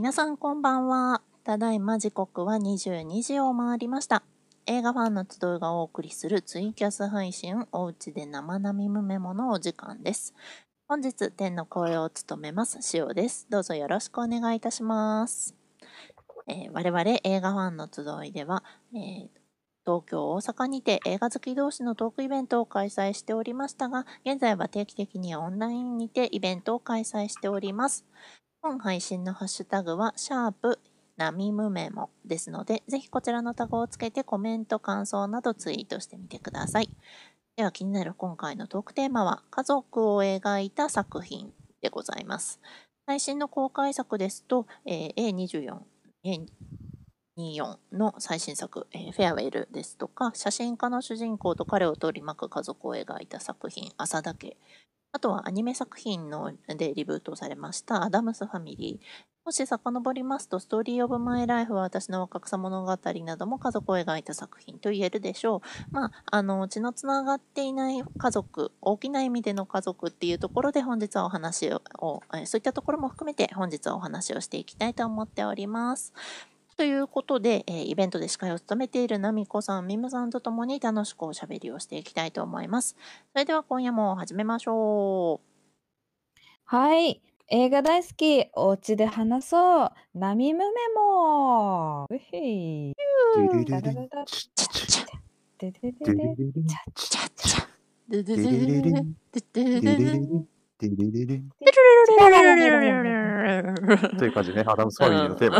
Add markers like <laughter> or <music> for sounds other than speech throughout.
皆さんこんばんは。ただいま時刻は22時を回りました。映画ファンの集いがお送りするツイキャス配信おうちで生並みメモのお時間です。本日天の声を務めます塩です。どうぞよろしくお願いいたします。えー、我々映画ファンの集いでは、えー、東京、大阪にて映画好き同士のトークイベントを開催しておりましたが、現在は定期的にオンラインにてイベントを開催しております。本配信のハッシュタグは、シャープナミムメモですので、ぜひこちらのタグをつけてコメント、感想などツイートしてみてください。では気になる今回のトークテーマは、家族を描いた作品でございます。最新の公開作ですと、えー、A24、24の最新作、えー、フェアウェルですとか、写真家の主人公と彼を取り巻く家族を描いた作品、朝だけ。あとはアニメ作品のでリブートされましたアダムスファミリー。もし遡りますと、ストーリー・オブ・マイ・ライフは私の若草物語なども家族を描いた作品と言えるでしょう。まあ、あの、血のつながっていない家族、大きな意味での家族っていうところで本日はお話を、そういったところも含めて本日はお話をしていきたいと思っております。ということで、えー、イベントで司会を務めているナミコさん、ミムさんと共に楽しくおしゃべりをしていきたいと思います。それでは今夜も始めましょう。はい。映画大好き、お家で話そう。ナミムメモ。うへい。<laughs> という感じね、アダムスファミリーのテーマ、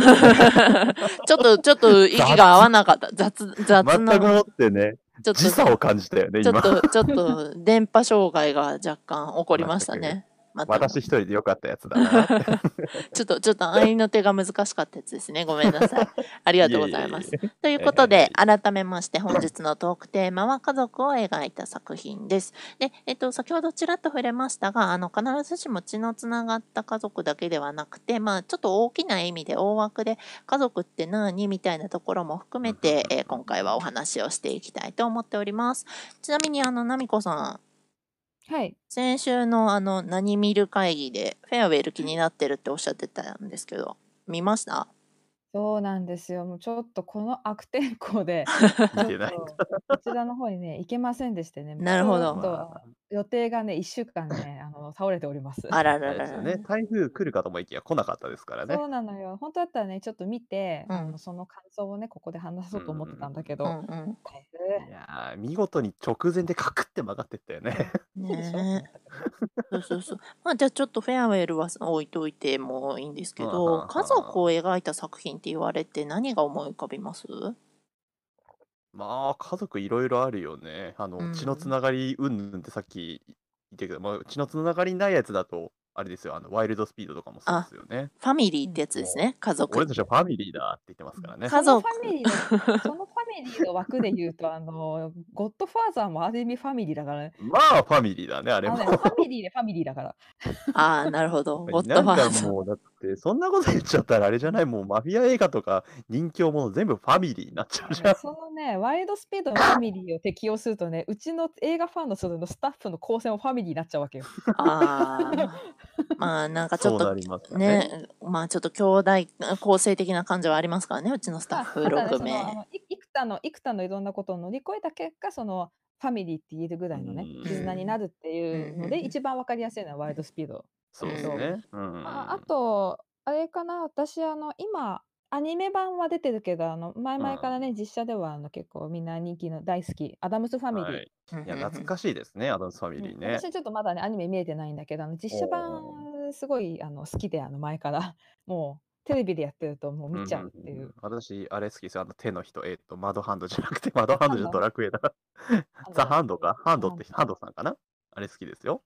ね <laughs> ちょっと、ちょっと息が合わなかった。雑、雑な。全くもってね、ちょっと。時差を感じたよね、ちょっと、ちょっと、電波障害が若干起こりましたね。私一人でよかったやつだな。<laughs> ちょっと、ちょっと、愛の手が難しかったやつですね。ごめんなさい。ありがとうございます。ということで、改めまして本日のトークテーマは家族を描いた作品です。で、えっと、先ほどちらっと触れましたが、あの、必ずしも血のつながった家族だけではなくて、まあ、ちょっと大きな意味で大枠で家族って何みたいなところも含めて、えー、今回はお話をしていきたいと思っております。ちなみに、あの、ナミコさん、はい。先週のあの、何見る会議で、フェアウェル気になってるっておっしゃってたんですけど、見ました？そうなんですよ。もうちょっとこの悪天候で、<laughs> ちょっとこちらの方にね、行けませんでしてね、なるほど。予定がね、1週間ね、あの、倒れております。あらららら。ね、台風来るかと思いきや来なかったですからね。そうなのよ。本当だったらね、ちょっと見て、あの、その感想をね、ここで話そうと思ってたんだけど、うんうん。台いや見事に直前でカクって曲がってったよね。<laughs> ねそうそうそう。まあ、じゃあちょっとフェアウェルは置いといてもいいんですけど、家族を描いた作品って言われて何が思い浮かびます？まあ、家族いろいろあるよね。あの、血のつながりうんぬんってさっき言ったけど、まあ、血のつながりないやつだと、あれですよ、あの、ワイルドスピードとかもそうですよね。ファミリーってやつですね、家族。俺たちはファミリーだって言ってますからね。家族。そのファミリーの、そのミリーの枠で言うと、あの、ゴッドファーザーもある意味ファミリーだからね。まあ、ファミリーだね、あれも。ファミリーでファミリーだから。ああ、なるほど。<laughs> ゴッドファーザー。もう、だって、そんなこと言っちゃったらあれじゃない、もうマフィア映画とか任侠もの全部ファミリーになっちゃうじゃん。そのね、ワイルドスピードのファミリーを適用するとね、うちの映画ファンのそのスタッフの構成もファミリーになっちゃうわけよ。ああ。まあ、なんかちょっとねね、まあちょっと兄弟構成的な感じはありますからね、うちのスタッフ6名。幾多の幾多のいろんなことを乗り越えた結果、そのファミリーって言えるぐらいのね、絆になるっていうので、一番わかりやすいのはワイルドスピード。そうですね。ああと、あれかな、私、あの、今、アニメ版は出てるけど、あの、前々からね、実写では、あの、結構みんな人気の大好き、アダムスファミリー。い。いや、懐かしいですね、アダムスファミリーね。私はちょっとまだね、アニメ見えてないんだけど、あの、実写版すごい、あの、好きで、あの、前から、もうテレビでやってるともう見ちゃうっていう。私、あれ好きですよ。あの手の人、えっ、と、マドハンドじゃなくて、<laughs> マドハンドじゃドラクエだ。ザ・ハンドか？ハンドって、ハンド。さんかな？あれ好きですよ。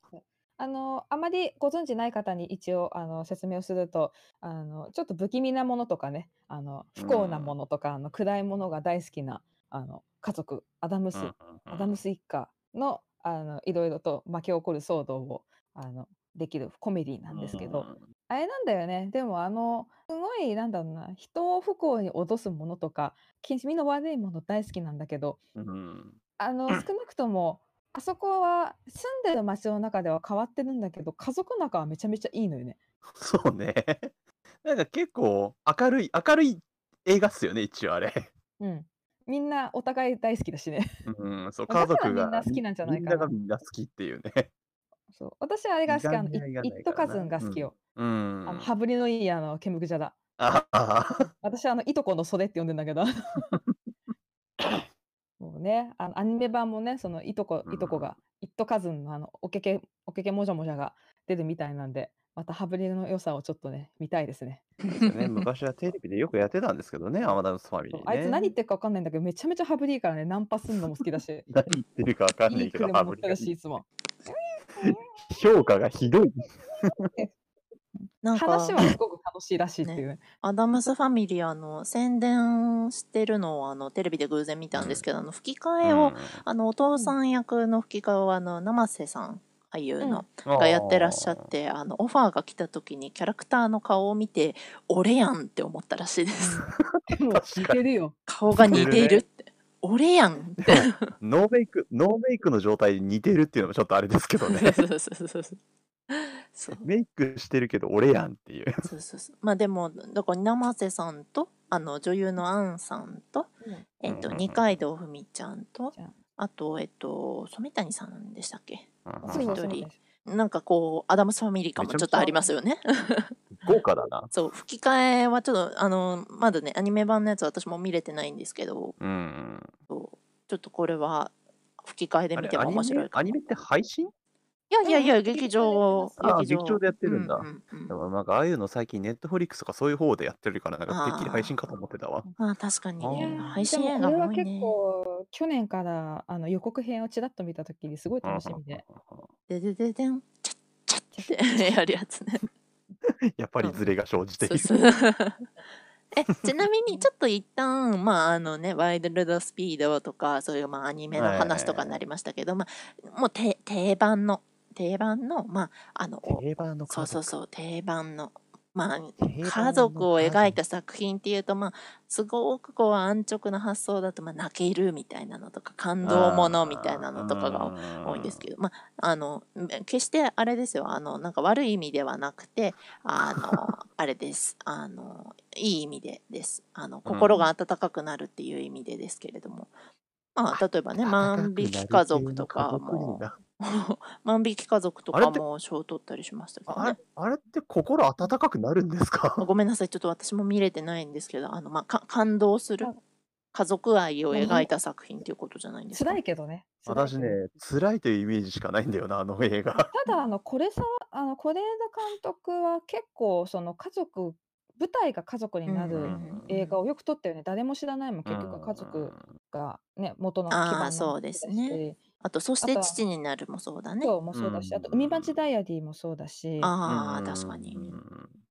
あの、あまりご存知ない方に一応あの説明をすると、あのちょっと不気味なものとかね、あの不幸なものとか、あの暗いものが大好きなあの家族、アダムス、アダムス一家のあのいろいろと巻き起こる騒動をあのできるコメディなんですけど、あれなんだよね。でもあの、すごいなんだろうな、人を不幸に脅すものとか、気味の悪いもの大好きなんだけど、あの、<clears throat> 少なくともあそこは住んでる街の中では変わってるんだけど、家族仲はめちゃめちゃいいのよね。そうね。<laughs> なんか結構明るい明るい映画っすよね、一応あれ。うん。みんなお互い大好きだしね。うん、そう、ま、家族だからみんなが、好きなんじゃないみんかな。ながみんな好きっていうね。そう、私あれが好き、あの、イットカズ。ンが好きよ。うあの、ん。羽振りのいいあの、ケムクジャラ。ああ。<laughs> 私あの、いとこの袖って呼んでんだけど。<laughs> もうね、あの、アニメ版もね、そのいとこうん。いとこが、イットカズンのあの、おけけおけけもじゃもじゃが出るみたいなんで、また羽振りの良さをちょっとね、見たいですね。ですよね、昔はテレビでよくやってたんですけどね、アマダムスファミリーあいつ何言ね。ってるか分かんないんだけど、めちゃめちゃ羽振りいいからね、ナンパすんのも好きだし。<laughs> 何言ってるかわかんないいけど、羽振りがいい。いつも。評価がひどい。なんか話はすごく楽しいらしいっていうね、ね。アダムスファミリー、あの、宣伝してるのを、あの、テレビで偶然見たんうん。ですけど、あの、吹き替うえを、ん。あの、お父うん。さん役の吹き替えを、あの、生瀬さん、俳優うん。がやってらっしゃっあ。て、あの、オファーが来た時にキャラクターの顔を見て、俺やんって思ったらしいです。似てるよ。顔が似。ているって。俺やんノーメイクノーメイクの状態で似てるっていうのもちょっとあれですけどね。<laughs> そうそうそうそう。メイクしてるけど俺やんっていう。そうそうそう。まあでも、だから生瀬さんと、あの、女優のアンさんと、うん。えっと、うんうん二階堂ふみちゃんと、あ。あと、えっと、染谷さんでしたっけ？うん一人。なんかこう、アダムスファミリー感もちょっとありますよね。<laughs> 豪華だな。そう、吹き替えはちょっと、あの、まだね、アニメ版のやつ私も見れてないんですけど、うん。そうちょっとこれは吹き替えで見ても面白い。アニメって配信？いやいやいや、うん。劇劇場劇場。でやってうんるんだ。うんうん。でもなんかああいうの最近ネットフリックスとかそういう方でやってるから、なんかてっきり配信かとあ思ってたわ。あ、まあ確かあに。配信映画もこれは結多いね。構、去年からあの予告編をちらっと見たときにすごいうんうん楽しみで。ででででん、チャッチャッちゃってやるやつね。<laughs> やっぱりズレが生じていそうる。そう。<laughs> <laughs> え、ちなみにちょっと一旦、まああのね、ワイルドスピードとか、そういうまあアニメの話とかになりましたけど、まあ、もうて定番の、定番の、まあ、あの、お定番の家族。そうそうそう、定番の、まあ、定家番族を。描いた作品っていうと、まあ、すごくこう安直な発想だと、まあ、泣けるみたいなのとか、感動ものみたいなあのとかがあ、多いんですけど、まあ、あの、決してあれですよ、あの、なんか悪い意味ではなくて、あの、<laughs> あれです、あの、いい意味でです。あの、うん。心が温かくなるっていう意味でですけれども、まあ、例えばね、万引き家族とかも、な。<laughs> 万引き家族とかも賞を取ったりしましたけどね。あれ、あれって心温かくなるんですあか？<laughs> ごめんなさい、ちょっと私も見れてないんですけど、あの、まあ、か感動するあ家族愛をまあ描いた作品っていうことじゃないんですか？辛いけどね。私ね辛いというイメージしかないんだよな、あの映画。<laughs> ただ、あの、これさ、あの、是枝監督は結構、その家族、舞台が家族になうんるうん映画をよく撮ったよね。誰も知らないも結局は家族ん。がね、元の基ああ、盤のそうですね。し、あと、そしあとは、て父になるもそうだね。そうもうそうだし、あと、海町ん。ダイアリーもそうだし、ああ、確かに。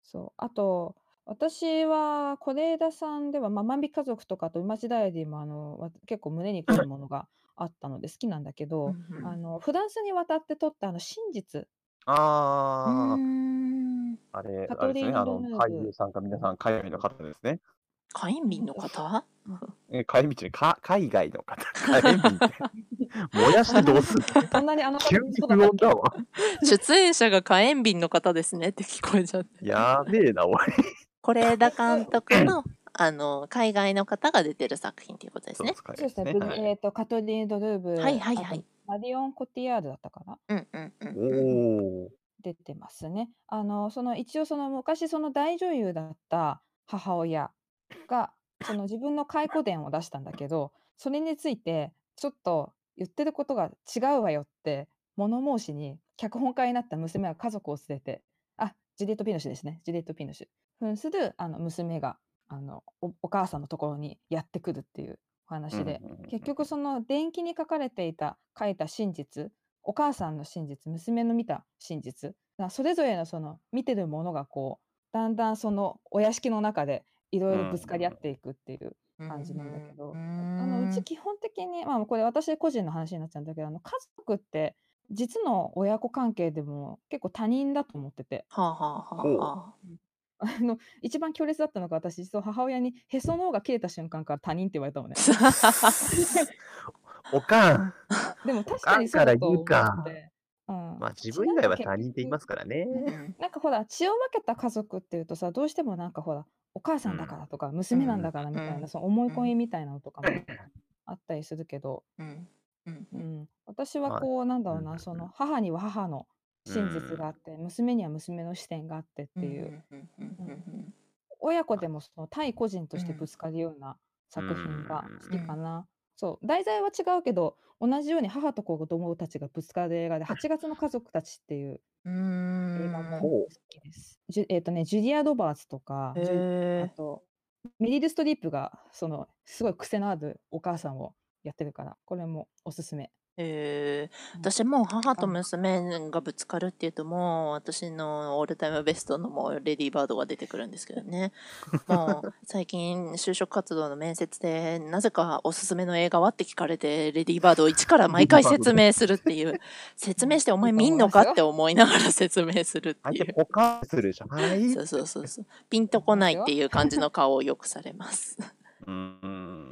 そう。あと、私は是枝さんでは、まあ、万引き家族とかあと海町ダイアリーもあのわ結構胸にくるものがあったので好きなんだけうど、んうんあのフランスに渡って撮ったあの真実、うあーん。あ、あれ、カあれですね、トリーヌ・あの、ドヌー俳優ブ、さんか皆さん海外の方ですね。火炎瓶の方？え、帰り道にか海外の方、帰り道って、燃やしてどうすんの？そんなにあの方急に不穏だわ。<laughs> 出演者が火炎瓶の方ですねって聞こえちゃって。やべえな、おい。是枝監督の、あの、海外の方が出てる作品っていうことですね。そうですね、はいえー、とカトリーヌ・ドルーブ、はいはいはい。マリオン・コティアールだったかな？うんうんうんうん。おお。出てますね。あのその一応その昔その大女優だった母親がその自分の回顧伝を出したんだけどそれについてちょっと言ってることが違うわよって物申しに脚本家になった娘は家族を連れてあジュリエット・ピノシュですねジュリエット・ピノシュ扮するあの娘があのおお母さんのところにやってくるっていうお話で、結局その伝記に書かれていた書いた真実お母さんの真実娘の見た真実なそれぞれのその見てるものがこうだんだんそのお屋敷の中でいろいろぶつかり合っていくっていう感じなんだけど、うあのうち基本的に、まあ、これ私個人の話になっちゃうんだけどあの家族って実の親子関係でも結構他人だと思ってて。はあはあはあはあ。<laughs> の一番強烈だったのが私実は母親にへその緒が切れた瞬間から他人って言われたのね。<laughs> <laughs> おかん。でも確かにそうだと思って、うん、まあ自血分以外は他人って言い局ますからね。うん。なんかほら血を分けた家族っていうとさどうしてもなんかほらお母さんだからとか娘なんだからみたいな、うんその思い込みみたいなのとかもあったりするけど、うん。うん。うん、私まあはこうなんだろううん。なその母には母の真実があって娘には娘の視点があってっていう。親子でもその対個人としてうんぶつかるような作品がうん好きかな。そう題材は違うけど同じように母と子供たちがぶつかる映画で「8月の家族たち」っていううん映画もほ好きです。じゅえっ、とねジュリア・ロバーツとか、ジュへーあとメリル・ストリップがそのすごい癖のあるお母さんをやってるからこれもおすすめ。えー、うん。私もう母と娘がぶつかるっていうともう私のオールタイムベストのもうレディーバードが出てくるんですけどね。<laughs> もう最近就職活動の面接でなぜかおすすめの映画はって聞かれてレディーバードを一から毎回説明するっていう。説明してお前見んのかって思いながら説明するっていう。ポカンするじゃん。はい。そうそうそうそう。ピンとこないっていう感じの顔をよくされます。うんうん。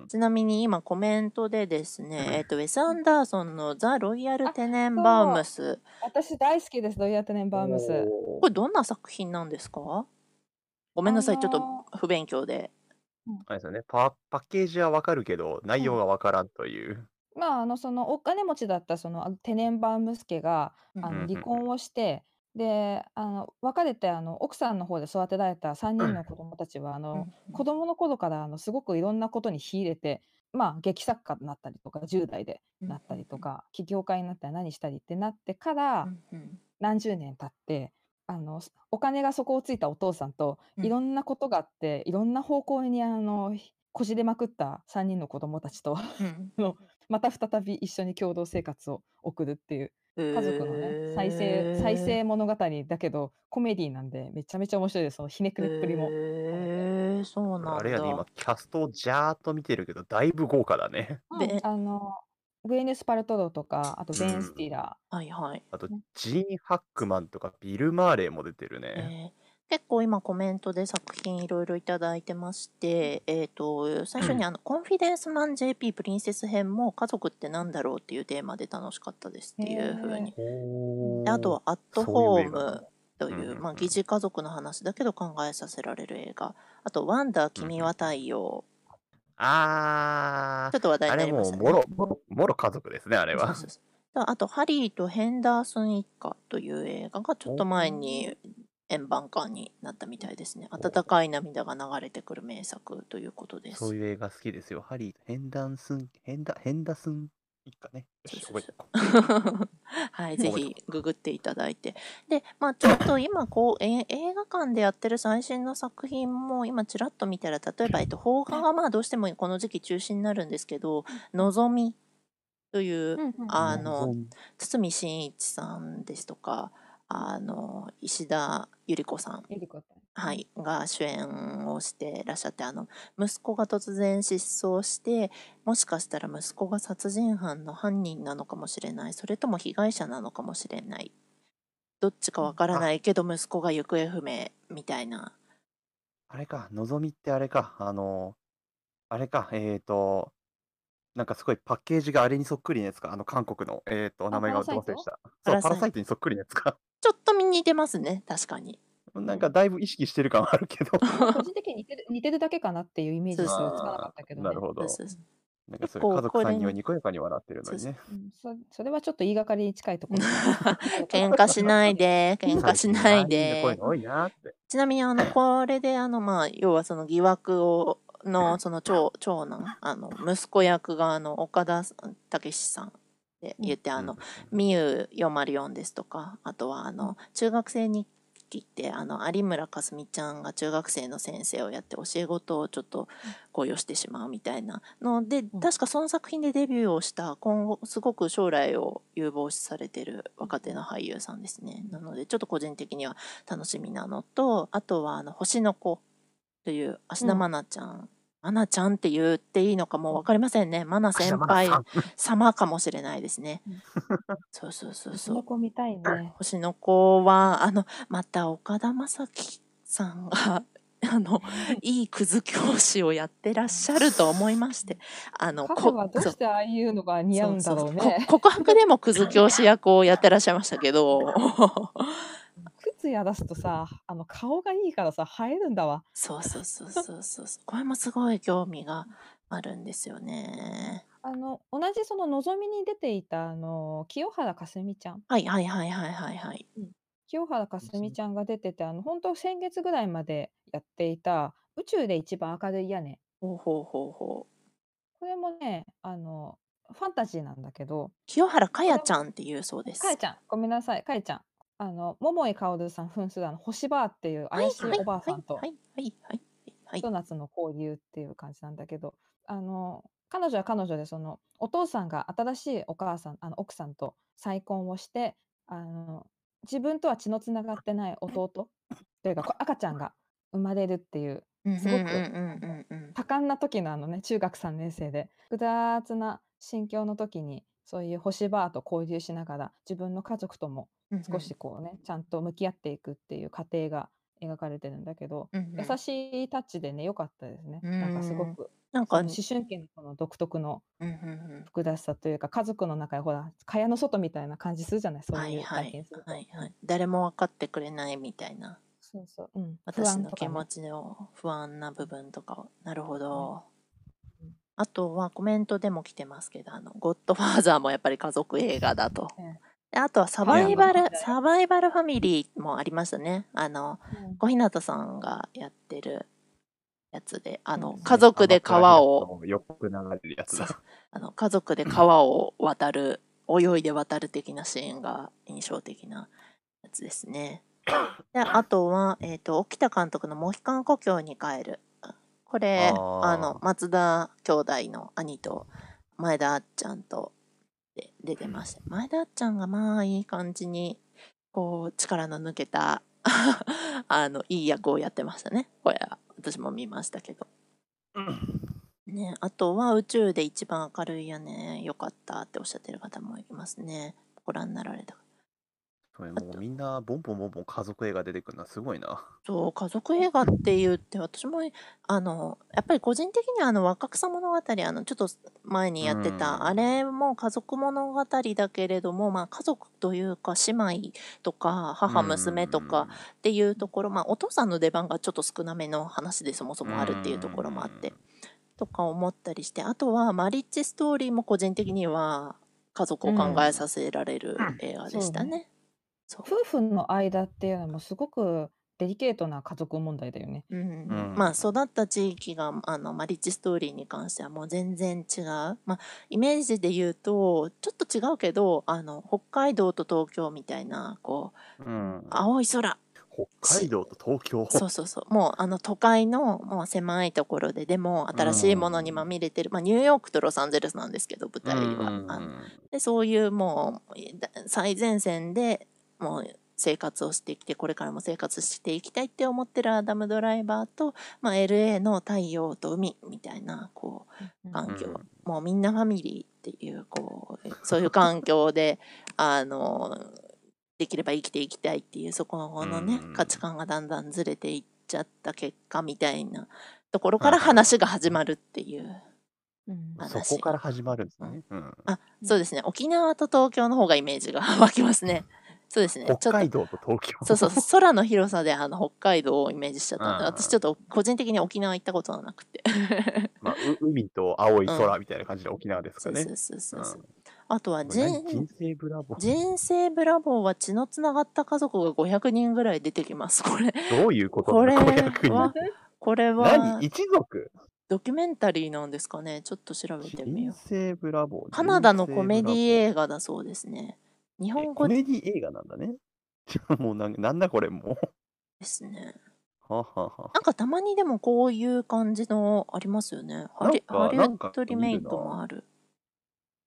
ちなみに今コメントでですね、えっと、ウェス・アンダーソンのザ・ロイヤル・テネンバウムス。私大好きですドイヤテネンバームス。これどんな作品なんですか？ごめんなさい、あのーちょっと不勉強で。あれですよねパ。パッケージはわかるけど、内容がわからんという。まああのそのお金持ちだったそのあテネンバームス家があうんうんうんの離婚をして、であの別れてあの奥さんの方で育てられた3人の子供たちはあの、子供の頃からあのすごくいろんなことに秀でて、まあ、劇作家になったりとか10代でなったりとか、起業家になったり何したりってなってから何十年経ってあのすお金が底をついたお父さんとうん。いろんなことがあって、いろんな方向にあのこじれまくった3人の子供たちとうん。<laughs> のまた再び一緒に共同生活を送るっていう家族のね再生再生物語だけどコメディなんでめちゃめちゃ面白いですそのひねくれっぷりも。へーそうなんだ。あれやね、今、キャストをジャーっと見てるけど、だいぶ豪華だね。うんであのグエネス・パルトロとかあとベン・スティラはいはい。あとね、ジーン・ハックマンとかビル・マーレーも出てるね。えー結構今コメントで作品いろいろいただいてまして、えー、と最初にあの「コンフィデンスマン JP プリンセス編」も「家族ってなんだろう?」っていうテーマで楽しかったですっていうふうに。あとは「アットホーム」という、うんうんうん。まあ、疑似家族の話だけど考えさせられる映画。あと「ワンダー君は太陽」あちょっと話題ー、あれもう、になりましたね。もろ、もろ、もろ家族ですね、あれは。そうそうそう。あと「ハリーとヘンダーソン一家」という映画がちょっと前に円盤化になったみたいですね。温かい涙が流れてくる名作ということです。そういう映画好きですよ。ハリー、ヘンダンスン、ヘンダ、ヘンダスン一家ね。<laughs> はい、ぜひググっていただいて。で、まあちょっと今こう、え映画館でやってる最新の作品も今ちらっと見たら、例えば、えっと、邦画がまあどうしてもこの時期中止になるんですけど、のぞみという、あの、堤真一さんですとか、あの、石田ゆり子さん。ゆり子さん。はい、が主演をしてらっしゃってあの息子が突然失踪してもしかしたら息子が殺人犯の犯人なのかもしれない。それとも被害者なのかもしれない。どっちかわからないけど息子が行方不明みたいな。あれか、のぞみってあれか、あの、あれか、えっ、ー、と、なんかすごいパッケージがあれにそっくりなやつか、あの韓国の、えっ、ー、と、名前が忘れでした。そう、パラサイト。パラサイトにそっくりなやつか。ちょっと似てますね確かに。なんかだいぶ意識してる感はあるけど、<laughs> 個人的に似てる似てるだけかなっていうイメージしかつかなかったけど、ね、なるほど。なんかそれ家族さんにこれはにこやかに笑ってるのにね。うんそそれはちょっと言いがかりに近いところ。喧嘩しないで喧嘩しないで。ちなみにあの <laughs> これであのまあ要はその疑惑をのその長長男あの息子役があの岡田武史さんで言ってあの「みゆ404」ですとかあとはあの中学生日記ってあの有村架純ちゃんが中学生の先生をやって教え子をちょっと高揚してしまうみたいなのでん。確かその作品でデビューをした今後すごく将来を有望視されてる若手の俳優さんですね。なのでちょっと個人的には楽しみなのとあとはあの星の子という芦田愛菜ちゃん、愛菜ちゃんって言っていいのかもう分かりませんね愛菜先輩様かもしれないですねうん。そうそうそうそそう。の子見たいね。星の子はあのまた岡田将生さんが <laughs> あの、いいクズ教師をやってらっしゃると思いまして、あの、彼こそうはどうしてああいうのが似合うんだろうこね。告白でもクズ教師役をやってらっしゃいましたけど、<laughs> 靴やらすとさ、あの顔がいいからさ、映えるんだわ。そうそうそうそうそうこれもすごい興味があるんですよね。あの、同じそののぞみに出ていたあの、清原かすみちゃん。はいはいはいはいはいはい。清原かすみちゃんが出てて、あの、本当先月ぐらいまでやっていた宇宙で一番明るい屋根。ほうほうほうほう。これもね、あの、ファンタジーなんだけど、清原かやちゃんっていうそうです。かえちゃん、ごめんなさい、かえちゃん。あの、桃井かおるさん扮するあの、星ばあっていう怪しいおばあさんとはいはいはいはいひと夏の交流っていう感じなんだけど、あの、彼女は彼女でそのお父さんが新しいお母さんあの奥さんと再婚をしてあの自分とは血のつながってない弟というかこ赤ちゃんが生まれるっていうはい。すごくうんうんうんうんうん多感な時のあのね中学3年生で複雑な心境の時にそういう星バーと交流しながら自分の家族ともうん。少しこうね、ちゃんと向き合っていくっていう過程が描かれてるんだけど、うんうん優しいタッチでね良かったですね。なんかすごくなんか、思春期のこの独特のうんうんうん複雑さというか家族の中でほら蚊帳の外みたいな感じするじゃないそうはいいうはい体験すると。はいはい。誰も分かってくれないみたいな。そうそう、うん、不私の気持ちの不安な部分とかを。なるほどうん。あとはコメントでも来てますけど、あの、ゴッドファーザーもやっぱり家族映画だと。あとはサバイバルはい、サバイバルファミリーもありましたね。あの、うん小日向さんがやってるやつで、あの、うん家族で川を、よく流れるやつだ。あの家族で川を渡る、泳いで渡る的なシーンが印象的なやつですね。であとは、えっ、と、沖田監督のモヒカン故郷に帰る。これ、あの、松田兄弟の兄と前田あっちゃんとで出てました。前田あっちゃんがまあいい感じに、こう、力の抜けた、<laughs> あの、いい役をやってましたね。これは私も見ましたけど。ね、あとは宇宙で一番明るい屋根良かったっておっしゃってる方もいますね。ご覧になられた。それもうみんなボンボンボンボン家族映画出てくるのはすごいな。そう、家族映画って言って、私も、あの、やっぱり個人的にはあの若草物語、あの、ちょっと前にやってうんた、あれも家族物語だけれども、まあ家族というか姉妹とか母娘とかっていうところ、まあお父さんの出番がちょっと少なめの話でそもそもあるっていうところもあって、とか思ったりして、あとはマリッジストーリーも個人的には家族を考えさせられる映画でしたね。そう。夫婦の間っていうのもすごくデリケートな家族問題だよね。うんうんまあ育った地域があのマリッジストーリーに関してはもう全然違う、まあ、イメージで言うとちょっと違うけどあの北海道と東京みたいなこううん。青い空。北海道と東京？そうそうそう。もうあの都会のもう狭いところででも新しいものにまみれてる、まあ、ニューヨークとロサンゼルスなんですけど舞台は、うんあのでそういうもうだ最前線でもう生活をしてきてこれからも生活していきたいって思ってるアダム・ドライバーと、まあ、LA の太陽と海みたいなこう環境、うんもうみんなファミリーっていうこうそういう環境で <laughs> あのできれば生きていきたいっていうそこのね、うん価値観がだんだんずれていっちゃった結果みたいなところから話が始まるっていう。うん話そこから始まるんですね。うんあ、そうですね。沖縄と東京の方がイメージが湧きますね。そうですね。北海道と東京。そうそう、空の広さであの北海道をイメージしちゃったんで、うん私ちょっと個人的に沖縄行ったことはなくて。<laughs> まあ、う海と青い空みたいな感じで沖縄ですかね。そうそうそうそうそう。うんあとは人生ブラボー。人生ブラボーは血のつながった家族が500人ぐらい出てきます。これ、どういうこと？これ500は人？これは何？一族？ドキュメンタリーなんですかね。ちょっと調べてみよ人生ブラボー。う。カナダのコメディ映映画だそうですね。日本語コメディ映画なんだね。<laughs> もうなんなんだこれもう。ですね。はははなんかたまにでもこういう感じのありますよね。ハリハリウッドリメイクもある。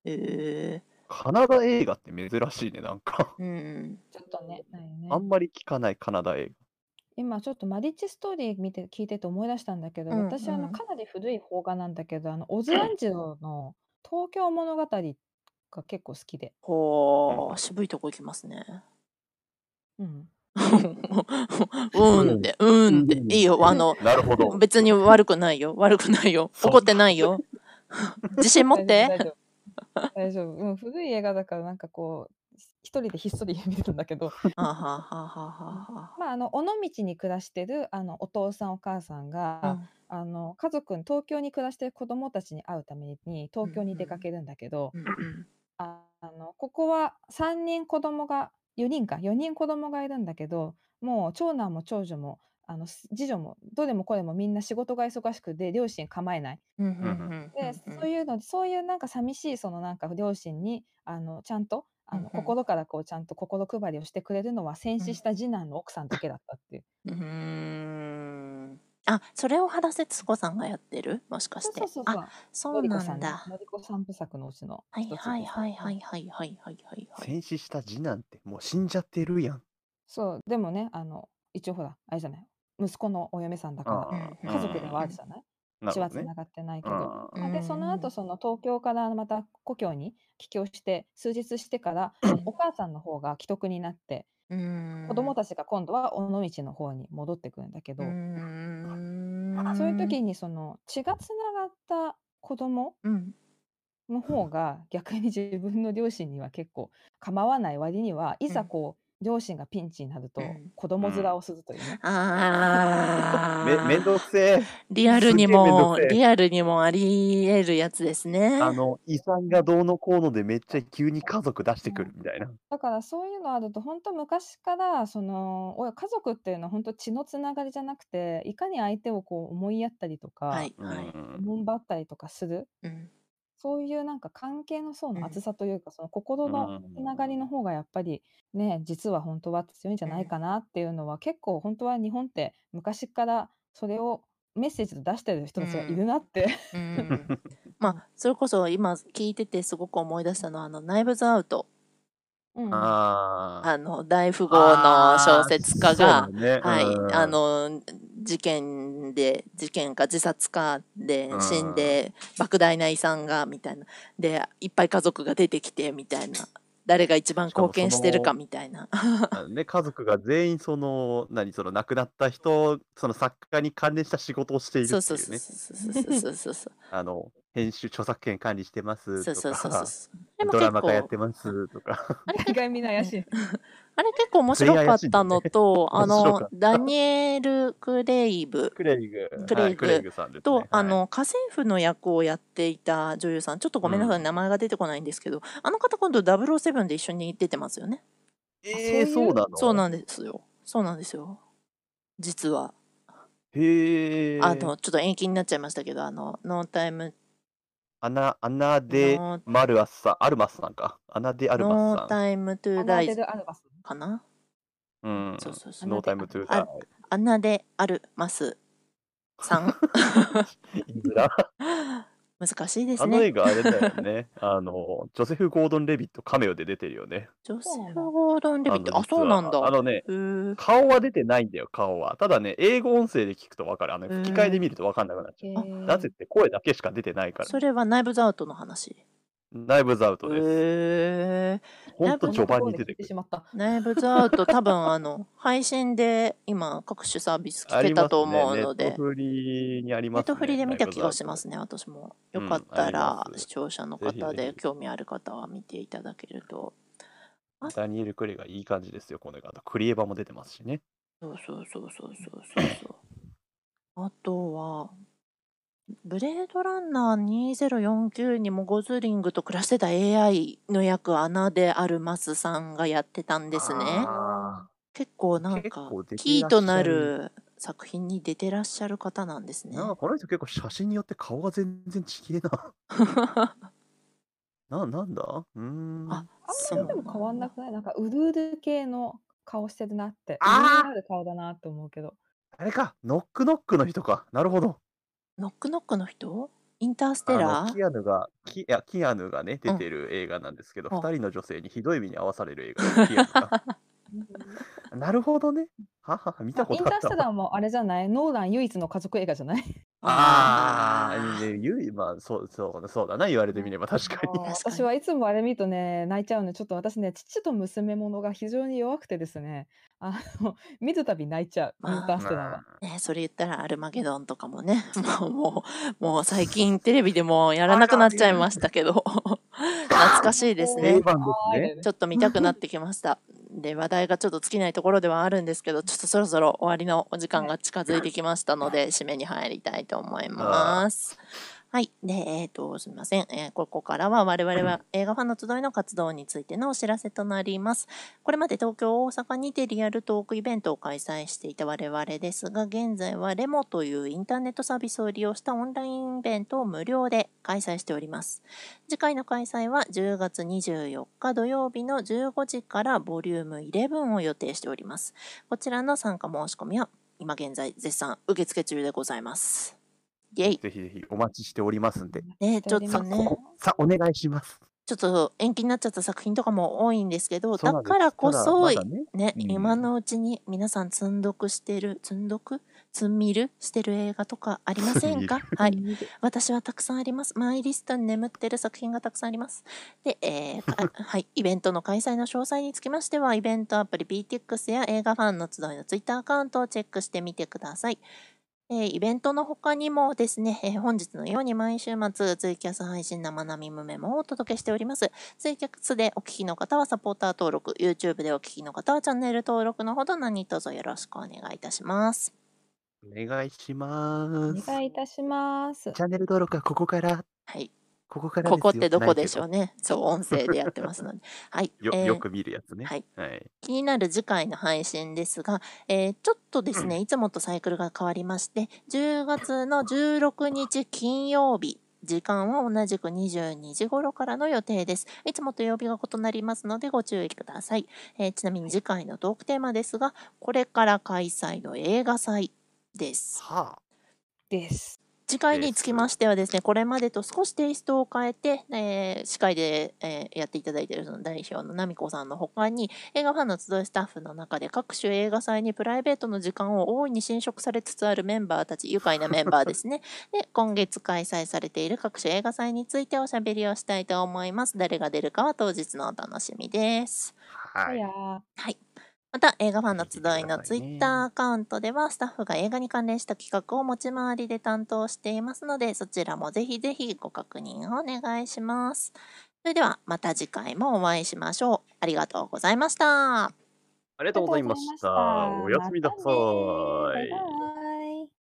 えカナダ映画って珍しいね、なんか。ー、うん。ちょっとね、ないねあんまり聞かないカナダ映今ちょっとマリッジストーリー見て聞いてて思い出したんだけど、うん私あうんのかなり古い邦画なんだけど、あのオズワンジロの東京物語が結構好きで、ほう、渋いとこ行きますね。うん、<laughs> うんって、うんって。いいよ、あの、<laughs> なるほど。別に悪くないよ。悪くないよ。怒ってないよ。<laughs> 自信持っ大て。丈夫。大丈夫。うん、古い映画だからなんかこう、一人でひっそり見てるんだけど、あははははは。まあ、あの尾道に暮らしてるあのお父さんお母さんが、あの家族に東京に暮らしてる子供たちに会うために東京に出かけるんだけど、うんうんああのここは3人子供が4人か4人子供がいるんだけどもう長男も長女もあのす次女もどれもこれもみんな仕事が忙しくて両親構えない。で、そういうのそういうなんか寂しいそのなんか両親にあのちゃんとあの、心からこうちゃんと心配りをしてくれるのは戦死した次男の奥さんだけだったっていう。うーんあ、それを原節子さんがやってる？もしかしてそう。そうそうそうあ、。そうのりこさんねなんだ。のりこ三部作のうちのはいはいはいはいはいはいはいはいはい。戦死した次男ってもう死んじゃってるやん。そうでもねあの一応ほらあれじゃない？息子のお嫁さんだから家族ではあるじゃない？血はつながってないけど。あうんまあでその後その東京からまた故郷に帰郷して数日してから <laughs> お母さんの方が既得になって子供たちが今度は尾道の方に戻ってくるんだけど、うーん。そういう時にその血がつながった子供うん。の方が逆に自分の両親には結構構わない割にはいざこう両親がピンチになるとうん子供面をするというね。あめめんーどくせえ。リアルにもリアルにもあり得るやつですね。あの、遺産がどうのこうのでめっちゃ急に家族出してくるみたいな。だからそういうのあると本当昔からそのお家族っていうのは本当血のつながりじゃなくていかに相手をこう思いやったりとか、はいはい。もんばったりとかするうんそういうなんか関係の層うんの厚さというか、その心のうんつながりの方がやっぱりね実は本当は強いんじゃないかなっていうのは結構本当は日本って昔からそれをメッセージで出してる人たちがいるなって、うん。まあそれこそ今聞いててすごく思い出したのはあのナイブズアウトうん。あの大富豪の小説家がね。はい、うん。あの事件で事件か自殺かでうん。死んで莫大な遺産がみたいな。でいっぱい家族が出てきてみたいな誰が一番貢献してるかみたいなね、家族が全員その何その亡くなった人その作家に関連した仕事をしているってそういうねそうそうそうそうそうあの編集著作権管理してますとそうそうそうかそうドラマ化やってますとか意外みんな怪しい。あれ結構面白かったのと、ね。面白かった。ダニエル・クレイブクレイグ。クレイグはいクレイグさんと、あはい。の家政婦の役をやっていた女優さんちょっとごめんなさい、うん。名前が出てこないんですけどあの方今度007で一緒に出てますよね。えー、そういうそうなの？そうなんですよ。そうなんですよ。実は。へえあのちょっと延期になっちゃいましたけどあのノータイム。アナアナデマルアスさんアルマスさんか。アナデアルノマスさん。ータイムトゥアナデーダイルアルバス。かな？うん。そうそうそうノータイムトゥーあダアナデアルマスさん。<laughs> <laughs> 難しいですあの映ね画あれだよね。<laughs> あのジョセフ・ゴードン・レビットカメオで出てるよね。ジョセフ・ゴードン・レビット？あそうなんだ。あのね顔は出てないんだよ顔は。ただね英語音声で聞くと分かる。あの吹き替えで見ると分かんなくなっちゃう、えー。なぜって声だけしか出てないからそれはナイブズアウトの話ナイブズアウトです、へえほんと序盤に出てくる。てしまった。ナイブズアウト。多分あの配信で今各種サービス聞けたと思うので。ありますね、ネットフリにありますね。ネットフリで見た気がしますね。私もよかったうんらあります視聴者のぜひぜひ。方で興味ある方は見ていただけると。ダニエル・クレイがいい感じですよこの映画。あとクリエバも出てますしね。そうそうそうそうそうそうそう。あとはブレードランナー2049にもゴズリングと暮らしてた AI の役アナであるマスさんがやってたんですね。あ結構なん結かキーとなる作品に出てらっしゃる方なんですね。ーなんかこの人結構写真によって顔が全然ちげえな。<laughs> ななんだ？うーん。ああんそうまりでも変わんなくない？なんかうるうる系の顔してるなって。あある顔だなって思うけど。あれか。ノックノックの人か。なるほどノックノックの人？インターステあラー？のキアヌがキいやキアヌがね出てる映画なんですけど、う。ん二人の女性にひどい目に遭わされる映画キアヌが <laughs> なるほどね。ははは見たあインことあったわ。ターステラーもあれじゃない？ノーラン唯一の家族映画じあああ、ね、ゆい、ままあ、そうそうそうだな、言われてみれば確かに。私はいつもあれ見るとね、泣いちゃうの。で、ちょっと私ね、父と娘ものが非常に弱くてですね、あの、見るたび泣いちゃう、インまあターステラーは。まあね、それ言ったらアルマゲドンとかもね、<laughs> もう、もう、もう最近テレビでもやらなくなっちゃいましたけど、<laughs> 懐かしいですね。定番ですね。ちょっと見たくなってきました。で、話題がちょっと尽きないところではあるんですけど、ちょっとそろそろ終わりのお時間が近づいてきましたので、締めに入りたいと思います。はい。で、えっ、と、すみません。えーここからは我々は映画ファンの集いの活動についてのお知らせとなります。これまで東京、大阪にてリアルトークイベントを開催していた我々ですが、現在はレモというインターネットサービスを利用したオンラインイベントを無料で開催しております。次回の開催は10月24日土曜日の15時からボリューム11を予定しております。こちらの参加申し込みは今現在絶賛受付中でございます。イェイ。ぜひぜひお待ちしておりますんで。ね、ちょっとさ、ねさ、お願いします。ちょっと延期になっちゃった作品とかも多いんですけど、だからこそ、ねね、うん今のうちに皆さん積んどくしてる、積んどく積んみるしてる映画とかありませんか？はい。私はたくさんあります。マイリストに眠ってる作品がたくさんあります。で、えーか <laughs> はい、イベントの開催の詳細につきましては、イベントアプリ PTX や映画ファンの集いのツイッターアカウントをチェックしてみてください。えーイベントの他にもですね、えー本日のように毎週末ツイキャス配信生並みムメモをお届けしております。ツイキャスでお聞きの方はサポーター登録、YouTube でお聞きの方はチャンネル登録のほど何卒よろしくお願いいたします。お願いしまおす。願いいたします。チャンネル登録はここから、はい。ここからここってどこでしょうね。ね。そう、音声でやってますので。<laughs> はい。よ、えーよく見るやつね。はい。はい。気になる次回の配信ですが、えーちょっとですね、いつもとサイクルが変わりまして、10月の16日金曜日、時間は同じく22時頃からの予定です。いつもと曜日が異なりますのでご注意ください。えーちなみに次回のトークテーマですが、これから開催の映画祭です。はです。次回につきましてはですね、これまでと少しテイストを変えて、えー司会で、えーやっていただいているその代表の奈美子さんの他に、映画ファンの集いスタッフの中で各種映画祭にプライベートの時間を大いに侵食されつつあるメンバーたち、愉快なメンバーですね。<laughs> で、今月開催されている各種映画祭についておしゃべりをしたいと思います。誰が出るかは当日のお楽しみです。あ。はい。はい。また、映画ファンの集いのツイッターアカウントでは、スタッフが映画に関連した企画を持ち回りで担当していますので、そちらもぜひぜひご確認をお願いします。それでは、また次回もお会いしましょう。ありがとうございました。ありがとうございました。おやすみなさい。